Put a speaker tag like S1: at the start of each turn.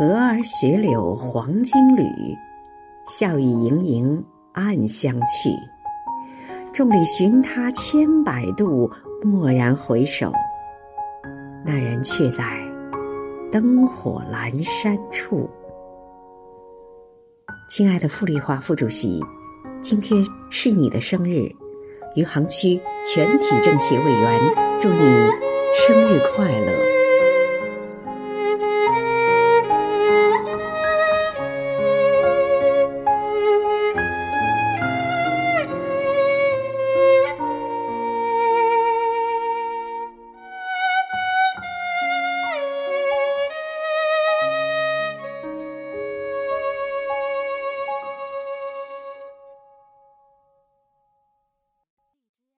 S1: 蛾儿雪柳黄金缕，笑语盈盈暗香去。众里寻他千百度，蓦然回首。那人却在灯火阑珊处。亲爱的傅丽华副主席，今天是你的生日，余杭区全体政协委员，祝你生日快乐。